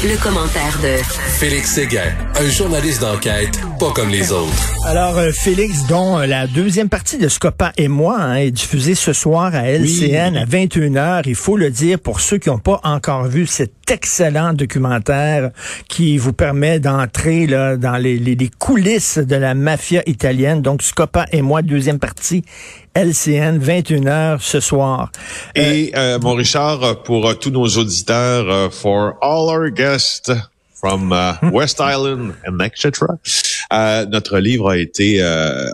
Le, commentaire de Félix Séguin, un journaliste d'enquête pas comme les autres. Alors, euh, Félix, dont euh, la deuxième partie de Scopa et moi hein, est diffusée ce soir à LCN à 21h. Il faut le dire pour ceux qui n'ont pas encore vu cet excellent documentaire qui vous permet d'entrer là dans les, les, les coulisses de la mafia italienne. Donc, Scopa et moi, deuxième partie, LCN, 21h ce soir. Et euh, mon Richard, pour euh, tous nos auditeurs, uh, for all our guests from uh, West Island and etc. Uh, notre livre a été,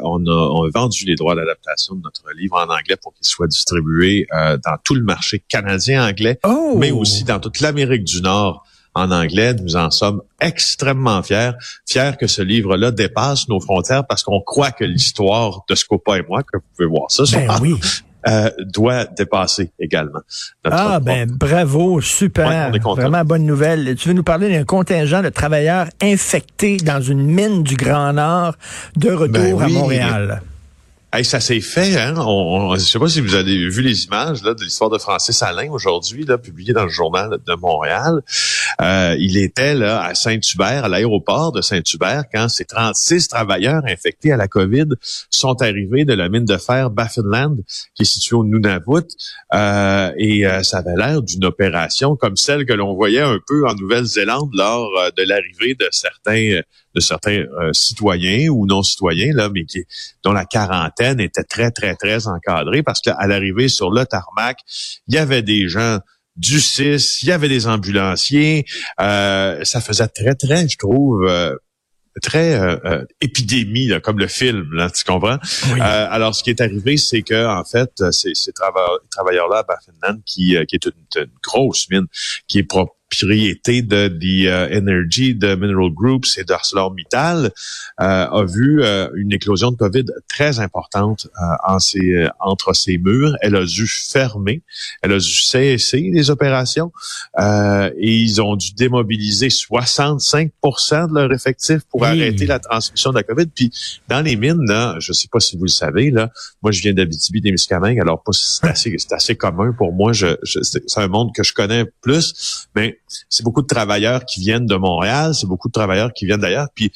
on a, on, a, vendu les droits d'adaptation de notre livre en anglais pour qu'il soit distribué dans tout le marché canadien anglais, oh. mais aussi dans toute l'Amérique du Nord en anglais. Nous en sommes extrêmement fiers, fiers que ce livre-là dépasse nos frontières parce qu'on croit que l'histoire de Scopa et moi, que vous pouvez voir ça, ben oui. Euh, doit dépasser également. ah ben bravo, super, ouais, vraiment bonne nouvelle. Tu veux nous parler d'un contingent de travailleurs infectés dans une mine du Grand Nord de retour ben oui. à Montréal? Hey, ça s'est fait, hein? On, on, je sais pas si vous avez vu les images là, de l'histoire de Francis Alain aujourd'hui, là, publié dans le journal de Montréal. Euh, il était là à Saint-Hubert, à l'aéroport de Saint-Hubert, quand ces 36 travailleurs infectés à la COVID sont arrivés de la mine de fer Baffinland, qui est située au Nunavut. Euh, et euh, ça avait l'air d'une opération comme celle que l'on voyait un peu en Nouvelle-Zélande lors euh, de l'arrivée de certains de certains euh, citoyens ou non citoyens là, mais qui dont la quarantaine était très très très encadrée parce qu'à l'arrivée sur le tarmac, il y avait des gens du CIS, il y avait des ambulanciers, euh, ça faisait très très, je trouve. Euh, très euh, épidémie, là, comme le film, là, tu comprends? Oui. alors, ce qui est arrivé, c'est que en fait, ces, ces travailleurs, travailleurs-là à Baffinland, qui, qui est une, une, grosse mine, qui est propre propriété de The Energy, de Mineral Groups et d'ArcelorMittal euh, a vu euh, une éclosion de COVID très importante euh, en ces, entre ces murs. Elle a dû fermer, elle a dû cesser les opérations et ils ont dû démobiliser 65 de leur effectif pour oui. arrêter la transmission de la COVID. Puis dans les mines, là, je sais pas si vous le savez, là, moi je viens d'Abitibi-Témiscamingue, alors pas c'est assez, c'est assez commun pour moi. Je, je c'est un monde que je connais plus, mais c'est beaucoup de travailleurs qui viennent de Montréal, c'est beaucoup de travailleurs qui viennent d'ailleurs, puis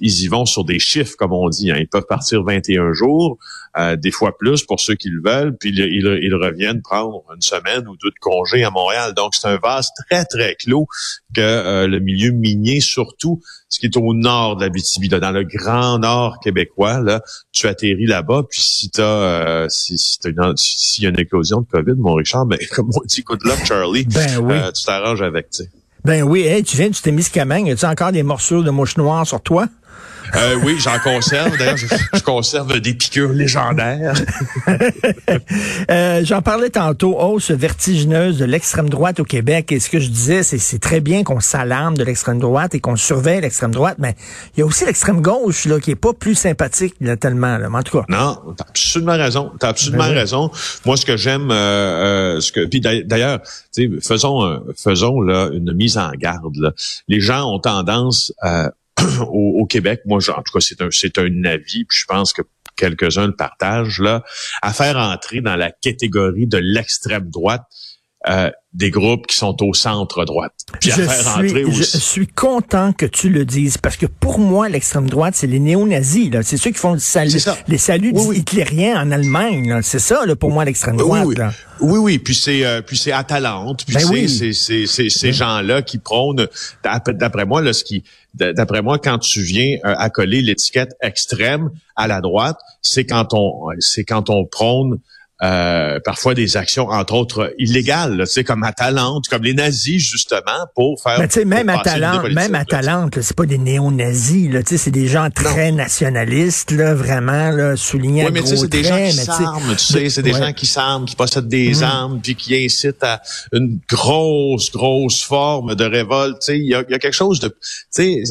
ils y vont sur des chiffres, comme on dit. Hein. Ils peuvent partir 21 jours, euh, des fois plus pour ceux qui le veulent, puis ils, ils, ils, reviennent prendre une semaine ou deux de congé à Montréal. Donc, c'est un vase très, très clos que euh, le milieu minier, surtout ce qui est au nord de la BTB, dans le grand nord québécois, là, tu atterris là-bas, puis si tu euh, si, si s'il si y a une éclosion de COVID, mon Richard, ben, comme on dit, good luck, Charlie, ben oui. euh, tu t'arranges avec, tu sais. Ben oui, hey, tu viens, tu t'es mis ce camang. As-tu encore des morceaux de mouche noire sur toi? Euh, oui, j'en conserve. D'ailleurs, je, je, conserve des piqûres légendaires. euh, j'en parlais tantôt, hausse vertigineuse de l'extrême droite au Québec. Et ce que je disais, c'est c'est très bien qu'on s'alarme de l'extrême droite et qu'on surveille l'extrême droite, mais il y a aussi l'extrême gauche là qui est pas plus sympathique là, tellement. Là. Mais en tout cas. Non, t'as absolument raison. T'as absolument ben raison. Moi, ce que j'aime, euh, ce que, puis d'ailleurs, faisons, faisons là une mise en garde. Là. Les gens ont tendance à au, Québec, moi, en tout cas, c'est un, c'est un avis, puis je pense que quelques-uns le partagent, là, à faire entrer dans la catégorie de l'extrême droite euh, des groupes qui sont au centre droite. Puis je, à faire suis, aussi... je suis content que tu le dises parce que pour moi, l'extrême droite, c'est les néo-nazis. C'est ceux qui font le salut, les saluts oui, oui. hitlériens en Allemagne. C'est ça, là, pour moi, l'extrême droite. Oui, oui. Là. Oui, oui, puis c'est euh, puis c'est Atalante, puis Ben c'est oui. c'est c'est c'est ces gens-là qui prônent d'ap- d'après moi là ce qui d'après moi quand tu viens euh, accoler l'étiquette extrême à la droite, c'est quand on c'est quand on prône euh, parfois des actions, entre autres, illégales, tu sais, comme Atalante, comme les nazis, justement, pour faire... Mais tu sais, même Atalante, même. Atalante, c'est pas des néo-nazis, là, tu sais, c'est des gens très nationalistes, là, vraiment, là, soulignés Oui, à mais tu sais, c'est des gens qui s'arment, tu sais, c'est des Ouais. gens qui s'arment, qui possèdent des Mm. armes, puis qui incitent à une grosse, grosse forme de révolte. Tu sais, il y y a quelque chose de, tu sais,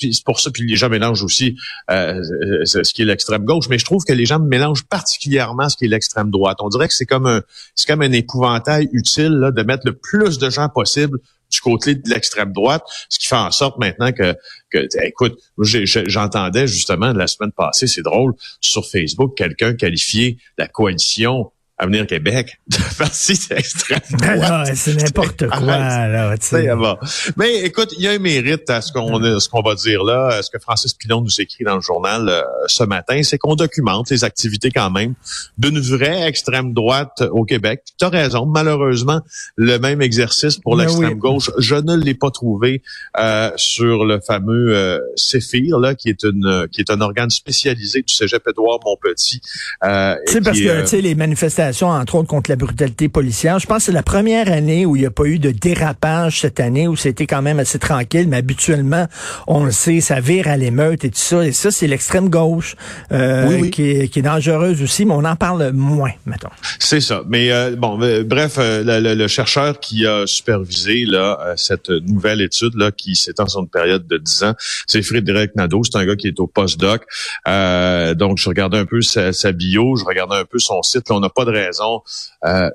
c'est pour ça, puis les gens mélangent aussi euh, ce qui est l'extrême gauche, mais je trouve que les gens mélangent particulièrement ce qui est l'extrême On dirait que c'est comme un, c'est comme un épouvantail utile là, de mettre le plus de gens possible du côté de l'extrême droite, ce qui fait en sorte maintenant que, que écoute, j'entendais justement la semaine passée, c'est drôle, sur Facebook, quelqu'un qualifier la coalition à venir Québec de parti extrême ben droite. c'est n'importe quoi. Là, bon. Mais écoute, il y a un mérite à ce qu'on ce qu'on va dire là, ce que Francis Pilon nous écrit dans le journal euh, ce matin, c'est qu'on documente les activités quand même d'une vraie extrême droite au Québec. Tu as raison, malheureusement, le même exercice pour ben l'extrême gauche, je ne l'ai pas trouvé euh, sur le fameux euh, Céphir là qui est une qui est un organe spécialisé du Cégep Édouard Montpetit. Euh, c'est parce que tu sais les manifestations entre autres, contre la brutalité policière. Je pense que c'est la première année où il n'y a pas eu de dérapage cette année, où c'était quand même assez tranquille, mais habituellement, on le sait, ça vire à l'émeute et tout ça. Et ça, c'est l'extrême gauche euh, Qui, est, qui, est, dangereuse aussi, mais on en parle moins, mettons. C'est ça. Mais euh, bon, euh, bref, le, chercheur qui a supervisé là cette nouvelle étude là qui s'étend sur une période de 10 ans, c'est Frédéric Nadeau. C'est un gars qui est au postdoc. donc, je regardais un peu sa, sa bio, je regardais un peu son site. Là, on n'a pas de raison euh,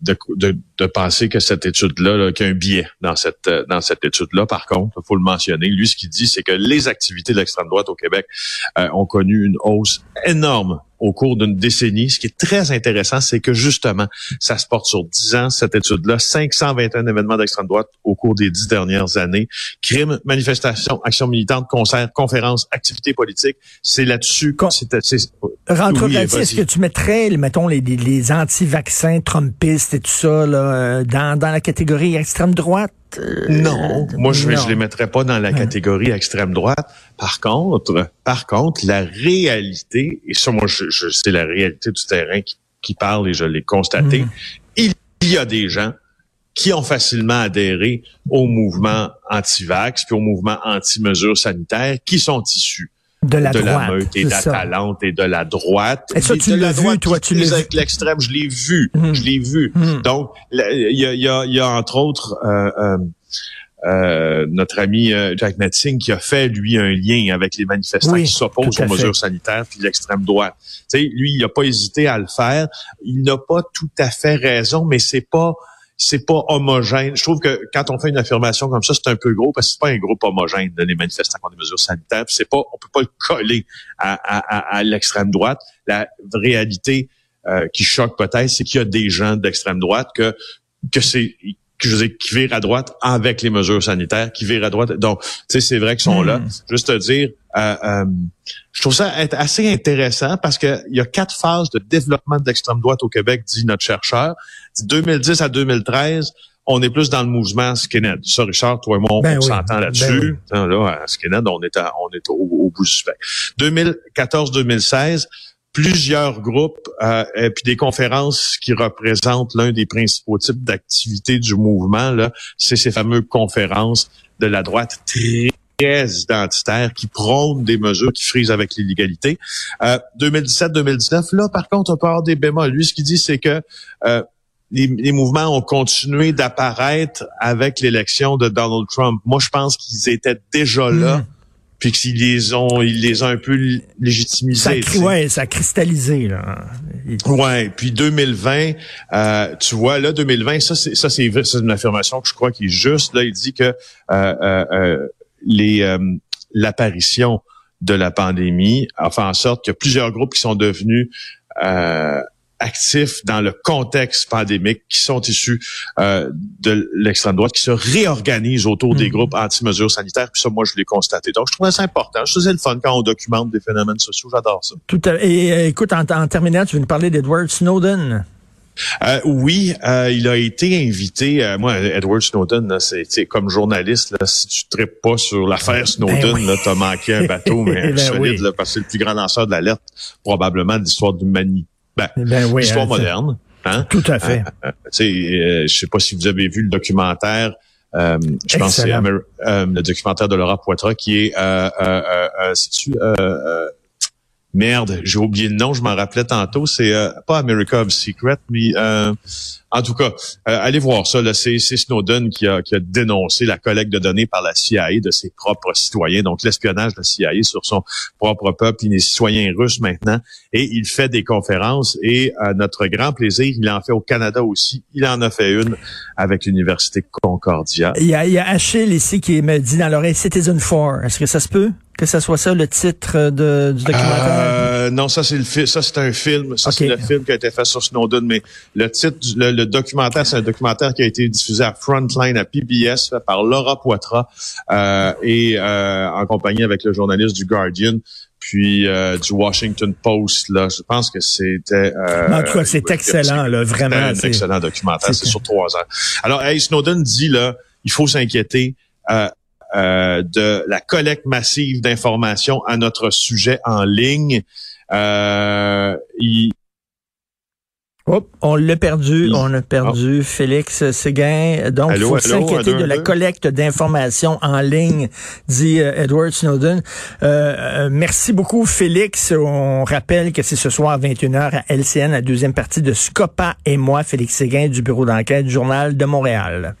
de, de, penser que cette étude-là, qu'il y a un biais dans cette euh, dans cette étude-là. Par contre, il faut le mentionner. Lui, ce qu'il dit, c'est que les activités de l'extrême droite au Québec euh, ont connu une hausse énorme au cours d'une décennie. Ce qui est très intéressant, c'est que justement, ça se porte sur 10 ans, cette étude-là, 521 événements d'extrême droite au cours des dix dernières années. Crimes, manifestations, actions militantes, concerts, conférences, activités politiques. C'est là-dessus Rentre est-ce que tu mettrais, mettons, les, les anti-vaccins, Trumpistes et tout ça, là, euh, dans, dans la catégorie extrême droite? Euh, non, moi je, ne les mettrais pas dans la catégorie extrême droite. Par contre, par contre, la réalité, et ça moi je, je c'est la réalité du terrain qui, parle et je l'ai constaté, mm. il y a des gens qui ont facilement adhéré au mouvement anti-vax puis au mouvement anti-mesures sanitaires qui sont issus de la, droite, meute et de la talente et de la droite. Et ça, tu l'as vu, toi, tu l'as avec l'extrême, je l'ai vu, hmm. je l'ai vu. Hmm. Donc, il y a, y, a, y a, entre autres euh, euh, euh, notre ami euh, Jack Metzing qui a fait, lui, un lien avec les manifestants qui s'opposent aux mesures sanitaires puis l'extrême droite. Tu sais, lui, il n'a pas hésité à le faire. Il n'a pas tout à fait raison, mais c'est pas c'est pas homogène. Je trouve que quand on fait une affirmation comme ça, c'est un peu gros parce que c'est pas un groupe homogène de les manifestants contre les mesures sanitaires. C'est pas, on peut pas le coller à, à, à, l'extrême droite. La réalité euh, qui choque peut-être, c'est qu'il y a des gens d'extrême droite que que c'est que je veux qui virent à droite avec les mesures sanitaires, qui virent à droite. Donc, tu sais, c'est vrai qu'ils sont là. Hmm. Juste te dire, euh, euh, je trouve ça être assez intéressant parce que il y a quatre phases de développement de l'extrême droite au Québec, dit notre chercheur. 2010 à 2013, on est plus dans le mouvement skinhead. Ça, Richard, toi et moi, on ben s'entend ben là-dessus. Là, à skinhead, on est, on est au, bout du spectre. 2014-2016, plusieurs groupes euh, et puis des conférences qui représentent l'un des principaux types d'activités du mouvement. Là, c'est ces fameuses conférences de la droite très identitaires qui prônent des mesures qui frisent avec l'illégalité. Euh, 2017-2019, là, par contre, on peut avoir des bémols. Lui, ce qu'il dit, c'est que euh, les, mouvements ont continué d'apparaître avec l'élection de Donald Trump. Moi, je pense qu'ils étaient déjà là. Hmm puis qu'ils les ont, ils les ont un peu légitimisés. Ça, ouais, ça a cristallisé là. Ouais, puis 2020, euh, tu vois là, 2020, ça c'est ça c'est une affirmation que je crois qui est juste. Là, il dit que euh, euh, euh les euh, l'apparition de la pandémie a fait en sorte qu'il y a plusieurs groupes qui sont devenus euh, actifs dans le contexte pandémique qui sont issus euh, de l'extrême droite, qui se réorganisent autour des hmm. groupes anti-mesures sanitaires. Puis ça, moi, je l'ai constaté. Donc, je trouvais ça important. Je faisais le fun quand on documente des phénomènes sociaux. J'adore ça. Tout à, et euh, écoute, en, en, terminant, tu veux nous parler d'Edward Snowden? Euh, oui, euh, il a été invité. Euh, moi, Edward Snowden, c'est comme journaliste, là, si tu ne pas sur l'affaire Snowden, ben tu as manqué un bateau, mais ben solide, là, parce que c'est le plus grand lanceur de l'alerte probablement de l'histoire d'humanité ben, ben oui, histoire hein, moderne. Hein? Tout à fait. Euh, euh, euh, je sais pas si vous avez vu le documentaire. Euh, je pense que c'est le documentaire de Laura Poitras qui est euh, euh, tu merde, j'ai oublié le nom, je m'en rappelais tantôt. C'est pas America of Secret, mais en tout cas, euh, allez voir ça. C'est Snowden qui a, dénoncé la collecte de données par la CIA de ses propres citoyens, donc l'espionnage de la CIA sur son propre peuple. Il est citoyen russe maintenant et il fait des conférences et à notre grand plaisir, il en fait au Canada aussi. Il en a fait une avec l'Université Concordia. Il y a, il y a Achille ici qui me dit dans l'oreille Citizen 4. Est-ce que ça se peut? Que ça soit ça le titre de, du documentaire? Euh, non, ça c'est le ça c'est un film. Ça c'est le film qui a été fait sur Snowden, mais le titre, le, documentaire, c'est un documentaire qui a été diffusé à Frontline à PBS fait par Laura Poitras euh, et euh, en compagnie avec le journaliste du Guardian puis euh, du Washington Post. Là, je pense que c'était. Euh, en tout cas, c'est excellent, là, vraiment. un excellent documentaire. C'est sur trois ans. Alors, hey, Snowden dit là, il faut s'inquiéter. Euh, de la collecte massive d'informations à notre sujet en ligne. Euh, il, on l'a perdu, on a perdu oh. Félix Séguin. Donc, il faut s'inquiéter de la collecte d'informations en ligne, dit euh, Edward Snowden. Euh, euh, merci beaucoup, Félix. On rappelle que c'est ce soir à 21h à LCN, la deuxième partie de Scopa et moi, Félix Séguin du bureau d'enquête du Journal de Montréal.